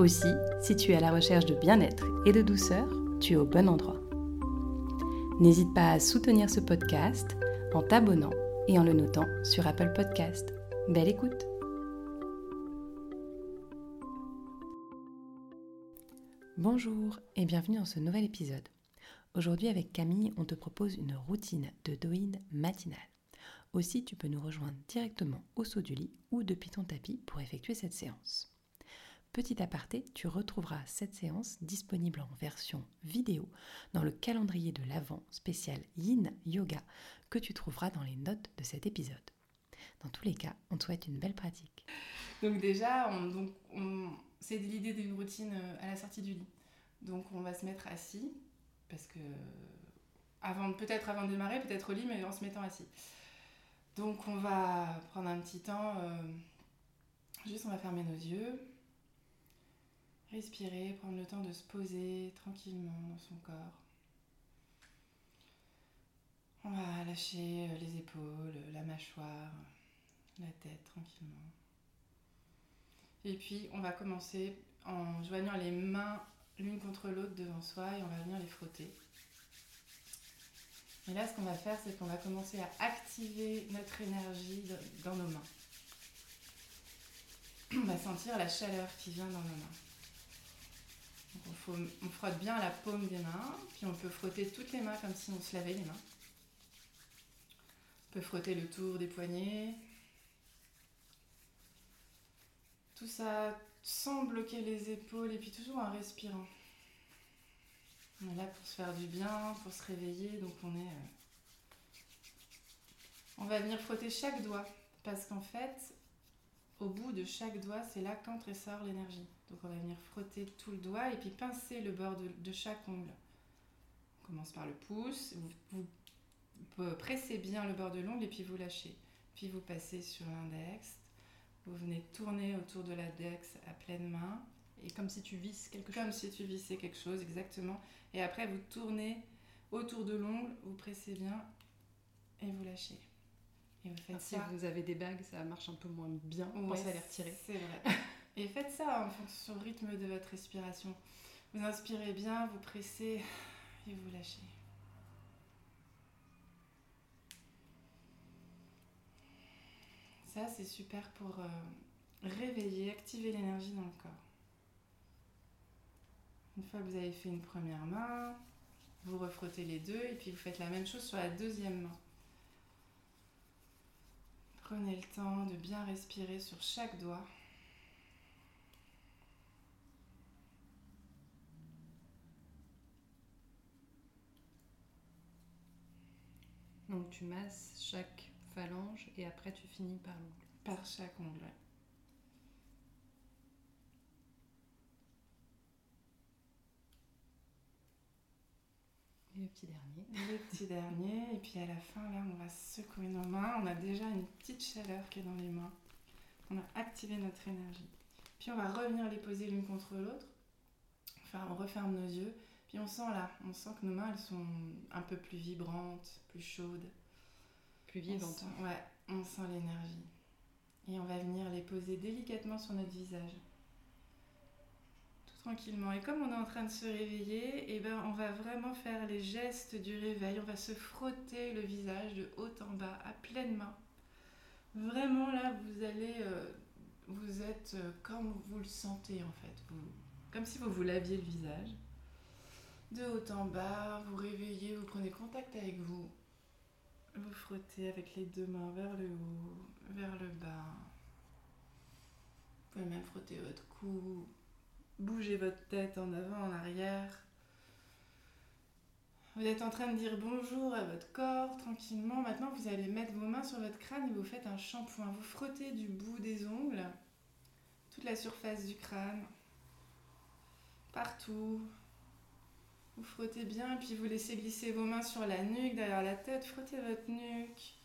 Aussi, si tu es à la recherche de bien-être et de douceur, tu es au bon endroit. N'hésite pas à soutenir ce podcast en t'abonnant et en le notant sur Apple Podcast. Belle écoute Bonjour et bienvenue dans ce nouvel épisode. Aujourd'hui avec Camille, on te propose une routine de doïne matinale. Aussi, tu peux nous rejoindre directement au saut du lit ou depuis ton tapis pour effectuer cette séance. Petit aparté, tu retrouveras cette séance disponible en version vidéo dans le calendrier de l'Avent spécial Yin Yoga que tu trouveras dans les notes de cet épisode. Dans tous les cas, on te souhaite une belle pratique. Donc déjà, c'est l'idée d'une routine euh, à la sortie du lit. Donc on va se mettre assis, parce que peut-être avant de démarrer, peut-être au lit, mais en se mettant assis. Donc on va prendre un petit temps, euh, juste on va fermer nos yeux, respirer, prendre le temps de se poser tranquillement dans son corps. On va lâcher euh, les épaules, la mâchoire, la tête tranquillement. Et puis on va commencer en joignant les mains l'une contre l'autre devant soi et on va venir les frotter. Et là, ce qu'on va faire, c'est qu'on va commencer à activer notre énergie dans nos mains. On va sentir la chaleur qui vient dans nos mains. On, frotte bien la paume des mains, puis on peut frotter toutes les mains comme si on se lavait les mains. On peut frotter le tour des poignets. Tout ça sans bloquer les épaules et puis toujours en respirant. On est là pour se faire du bien, pour se réveiller, donc on est. Euh, on va venir frotter chaque doigt parce qu'en fait, au bout de chaque doigt, c'est là qu'entre et sort l'énergie. Donc on va venir frotter tout le doigt et puis pincer le bord de, chaque ongle. On commence par le pouce, vous, vous pressez bien le bord de l'ongle et puis vous lâchez. Puis vous passez sur l'index, vous venez tourner autour de l'index à pleine main. Et comme si tu visses quelque chose. Comme si tu vissais quelque chose, exactement. Et après, vous tournez autour de l'ongle, vous pressez bien et vous lâchez. Et ça. Si vous avez des bagues, ça marche un peu moins bien. Pensez à les retirer. C'est vrai. et faites ça en fonction du rythme de votre respiration. Vous inspirez bien, vous pressez et vous lâchez. Ça, c'est super pour euh, réveiller, activer l'énergie dans le corps. Une fois que vous avez fait une première main, vous refrottez les deux et puis vous faites la même chose sur la deuxième main. Prenez le temps de bien respirer sur chaque doigt. Donc tu masses chaque phalange et après tu finis par l'ongle. Par chaque ongle. Le petit dernier. Le petit dernier. Et puis à la fin, là, on va secouer nos mains. On a déjà une petite chaleur qui est dans les mains. On a activé notre énergie. Puis on va revenir les poser l'une contre l'autre. Enfin, on referme nos yeux. Puis on sent là, on sent que nos mains, elles sont un peu plus vibrantes, plus chaudes plus vivante. ouais, on sent l'énergie. Et on va venir les poser délicatement sur notre visage. Tranquillement. Et comme on est en train de se réveiller, et eh ben on va vraiment faire les gestes du réveil. On va se frotter le visage de haut en bas, à pleine main. Vraiment là, vous allez. Euh, vous êtes euh, comme vous le sentez en fait. Vous, comme si vous vous laviez le visage. De haut en bas, vous réveillez, vous prenez contact avec vous. Vous frottez avec les deux mains vers le haut, vers le bas. Vous pouvez même frotter votre cou, bouger votre tête en avant, en arrière. Vous êtes en train de dire bonjour à votre corps tranquillement. Maintenant, vous allez mettre vos mains sur votre crâne et vous faites un shampoing. Vous frottez du bout des ongles toute la surface du crâne, partout. Vous frottez bien, puis vous laissez glisser vos mains sur la nuque, derrière la tête, frottez votre nuque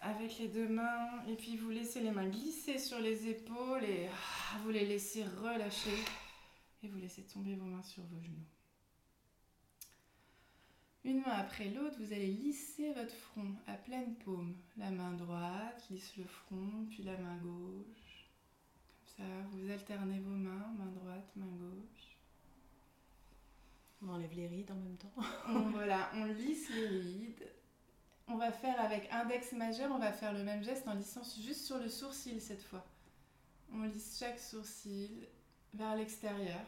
avec les deux mains, et puis vous laissez les mains glisser sur les épaules et ah, vous les laissez relâcher, et vous laissez tomber vos mains sur vos genoux. Une main après l'autre, vous allez lisser votre front à pleine paume. La main droite lisse le front, puis la main gauche. Comme ça, vous alternez vos mains, main droite, main gauche. On enlève les rides en même temps. voilà, on lisse les rides. On va faire avec index majeur, on va faire le même geste en lissant juste sur le sourcil cette fois. On lisse chaque sourcil vers l'extérieur.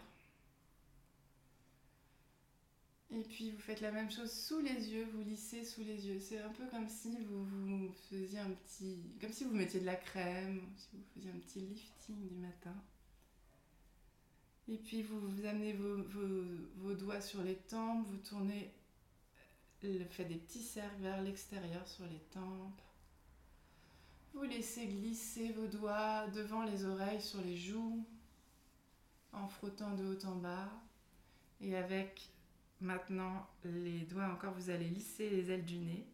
Et puis vous faites la même chose sous les yeux, vous lissez sous les yeux. C'est un peu comme si vous, vous faisiez un petit. comme si vous mettiez de la crème, si vous faisiez un petit lifting du matin. Et puis vous, vous amenez vos, vos, doigts sur les tempes, vous tournez, euh, faites des petits cercles vers l'extérieur sur les tempes. Vous laissez glisser vos doigts devant les oreilles, sur les joues, en frottant de haut en bas. Et avec Maintenant, les doigts encore, vous allez lisser les ailes du nez.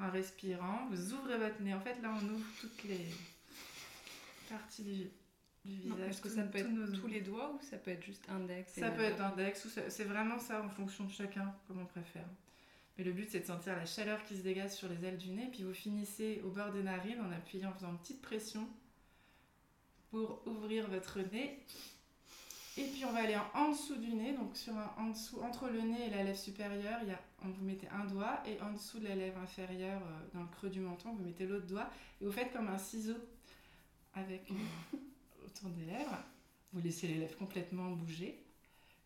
En respirant, vous ouvrez votre nez. En fait, là, on ouvre toutes les parties du, visage. Est-ce que ça peut être tous les doigts ou ça peut être juste index Ça peut être index ou c'est vraiment ça en fonction de chacun, comme on préfère. Mais le but, c'est de sentir la chaleur qui se dégage sur les ailes du nez. Puis vous finissez au bord des narines en appuyant, en faisant une petite pression pour ouvrir votre nez et puis on va aller en, dessous du nez, donc sur en dessous, entre le nez et la lèvre supérieure, il y a, on vous mettez un doigt et en dessous de la lèvre inférieure, euh, dans le creux du menton, vous mettez l'autre doigt et vous faites comme un ciseau avec autour des lèvres. Vous laissez les lèvres complètement bouger.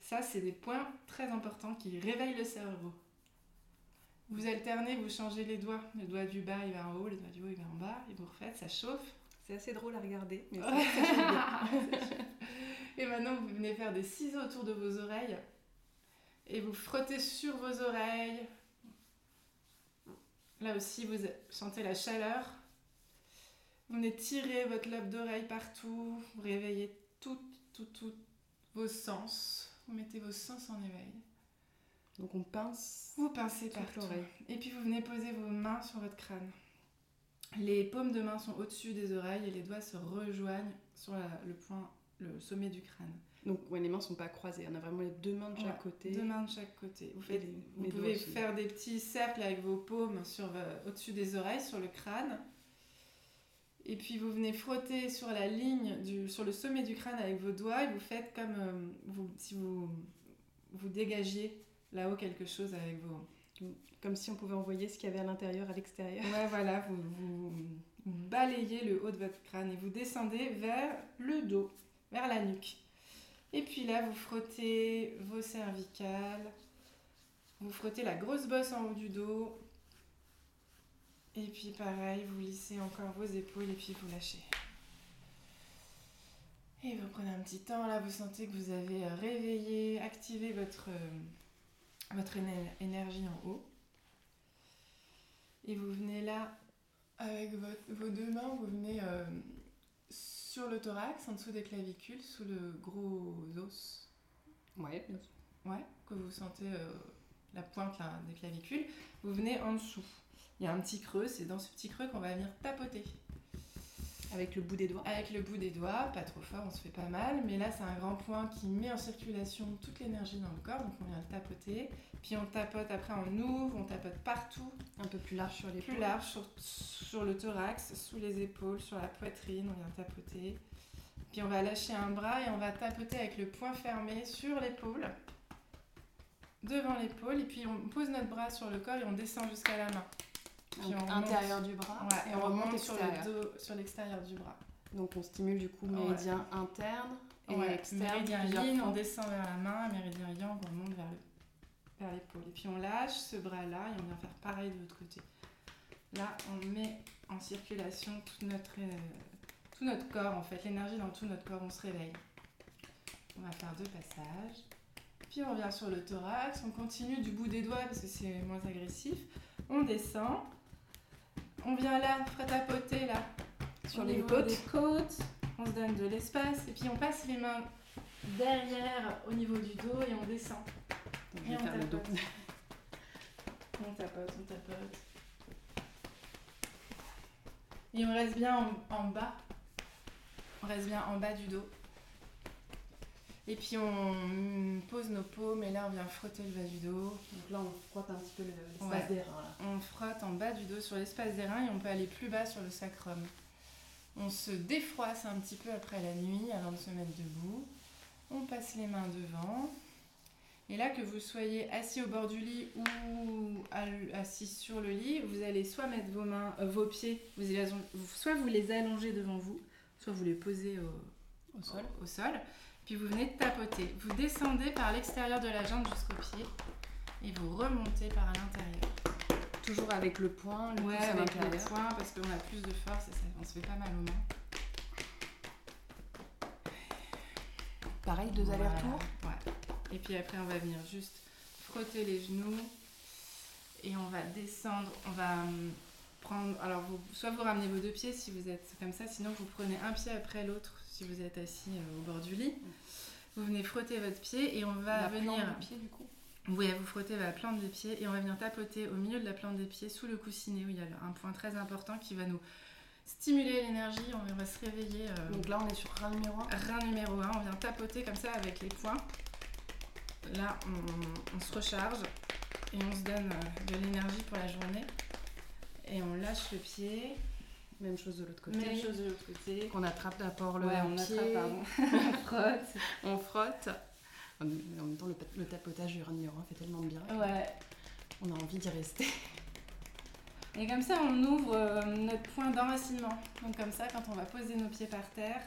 Ça, c'est des points très importants qui réveillent le cerveau. Vous alternez, vous changez les doigts. Le doigt du bas, il va en haut, le doigt du haut, il va en bas, et vous refaites, ça chauffe. C'est assez drôle à regarder. Mais et maintenant, vous venez faire des ciseaux autour de vos oreilles. Et vous frottez sur vos oreilles. Là aussi, vous sentez la chaleur. Vous venez tirer votre lobe d'oreille partout. Vous réveillez toutes, toutes, toutes vos sens. Vous mettez vos sens en éveil. Donc on pince. Vous pincez partout. Et puis vous venez poser vos mains sur votre crâne. Les paumes de main sont au-dessus des oreilles et les doigts se rejoignent sur le point, le sommet du crâne. Donc les mains sont pas croisées, on a vraiment les deux mains de chaque côté. Deux mains de chaque côté. Vous, vous pouvez faire des petits cercles avec vos paumes sur, au-dessus des oreilles, sur le crâne. Et puis vous venez frotter sur la ligne, du, sur le sommet du crâne avec vos doigts et vous faites comme euh, vous, si vous, vous dégagiez là-haut quelque chose avec vos, comme si on pouvait envoyer ce qu'il y avait à l'intérieur à l'extérieur. Ouais, voilà, vous, vous, balayez le haut de votre crâne et vous descendez vers le dos, vers la nuque. Et puis là, vous frottez vos cervicales, vous frottez la grosse bosse en haut du dos. Et puis pareil, vous lissez encore vos épaules et puis vous lâchez. Et vous prenez un petit temps, là vous sentez que vous avez réveillé, activé votre, votre énergie en haut. Et vous venez là, avec vos deux mains, vous venez euh, sur le thorax, en dessous des clavicules, sous le gros os. Ouais, Ouais, que vous sentez euh, la pointe des clavicules. Vous venez en dessous. Il y a un petit creux, c'est dans ce petit creux qu'on va venir tapoter. Avec le bout des doigts Avec le bout des doigts, pas trop fort, on se fait pas mal. Mais là, c'est un grand point qui met en circulation toute l'énergie dans le corps. Donc, on vient le tapoter. Puis, on tapote, après, on ouvre, on tapote partout. Un peu plus large sur les Plus large sur, sur, le thorax, sous les épaules, sur la poitrine, on vient tapoter. Puis, on va lâcher un bras et on va tapoter avec le poing fermé sur l'épaule. Devant l'épaule. Et puis, on pose notre bras sur le corps et on descend jusqu'à la main. Puis on intérieur du bras. et, on, remonte, sur sur l'extérieur du bras. Donc on stimule du coup méridien interne et externe. Méridien yin, on descend vers la main, méridien yang, on monte vers l'épaule. et puis on lâche ce bras-là et on vient faire pareil de l'autre côté. Là, on met en circulation tout notre, euh, tout notre corps, en fait, l'énergie dans tout notre corps, on se réveille. On va faire deux passages. Puis on revient sur le thorax, on continue du bout des doigts parce que c'est moins agressif. On descend, on vient là, à tapoter là, sur les côtes. côtes. On se donne de l'espace et puis on passe les mains derrière au niveau du dos et on descend. et on tapote. on tapote, on tapote. Et on reste bien en bas. On reste bien en bas du dos. Et puis on pose nos paumes et là on vient frotter le bas du dos. Donc là on frotte un petit peu l'espace des reins. On frotte en bas du dos sur l'espace des reins et on peut aller plus bas sur le sacrum. On se défroisse un petit peu après la nuit avant de se mettre debout. On passe les mains devant. Et là, que vous soyez assis au bord du lit ou assis sur le lit, vous allez soit mettre vos mains, euh, vos pieds, soit vous les allongez devant vous, soit vous les posez au, sol. au sol. Puis vous venez de tapoter. Vous descendez par l'extérieur de la jambe jusqu'au pied et vous remontez par l'intérieur. Toujours avec le poing, le ouais, avec le poing parce qu'on a plus de force et ça, on se fait pas mal aux mains. Pareil, deux allers-retours Ouais. Et puis après, on va venir juste frotter les genoux et on va descendre. On va hum, prendre. Alors, vous, soit vous ramenez vos deux pieds si vous êtes comme ça, sinon vous prenez un pied après l'autre si vous êtes assis euh, au bord du lit. Vous venez frotter votre pied et on va la venir. Plante pied, du coup. Oui, vous frottez la plante des pieds et on va venir tapoter au milieu de la plante des pieds sous le coussinet où il y a un point très important qui va nous stimuler l'énergie. On va se réveiller. Euh, Donc là, on est sur rein numéro 1. Rein numéro 1. On vient tapoter comme ça avec les poings. Là, on, se recharge et on se donne euh, de l'énergie pour la journée. Et on lâche le pied. Même chose de l'autre côté. Même chose de l'autre côté. On attrape d'abord le ouais, on pied. Attrape, on frotte. on frotte. En même temps, le, tapotage du numéro fait tellement bien. Ouais. On a envie d'y rester. Et comme ça, on ouvre euh, notre point d'enracinement. Donc comme ça, quand on va poser nos pieds par terre,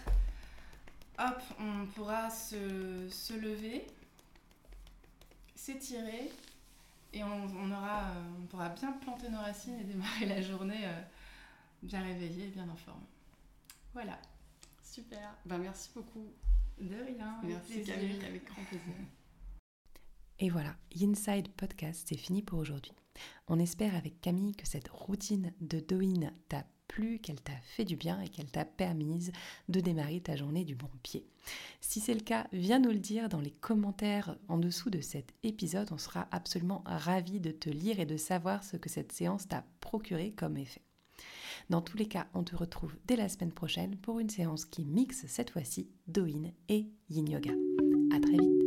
hop, on pourra se, se lever, s'étirer, et on, aura, euh, on pourra bien planter nos racines et démarrer la journée euh, bien réveillée et bien en forme. Voilà. Super. Ben, merci beaucoup. De rien. Merci Camille, avec grand plaisir. Et voilà, Inside Podcast, c'est fini pour aujourd'hui. On espère avec Camille que cette routine de Doin t'a plu, qu'elle t'a fait du bien et qu'elle t'a permise de démarrer ta journée du bon pied. Si c'est le cas, viens nous le dire dans les commentaires en dessous de cet épisode. On sera absolument ravis de te lire et de savoir ce que cette séance t'a procuré comme effet. Dans tous les cas, on te retrouve dès la semaine prochaine pour une séance qui mixe cette fois-ci Doin et Yin Yoga. À très vite.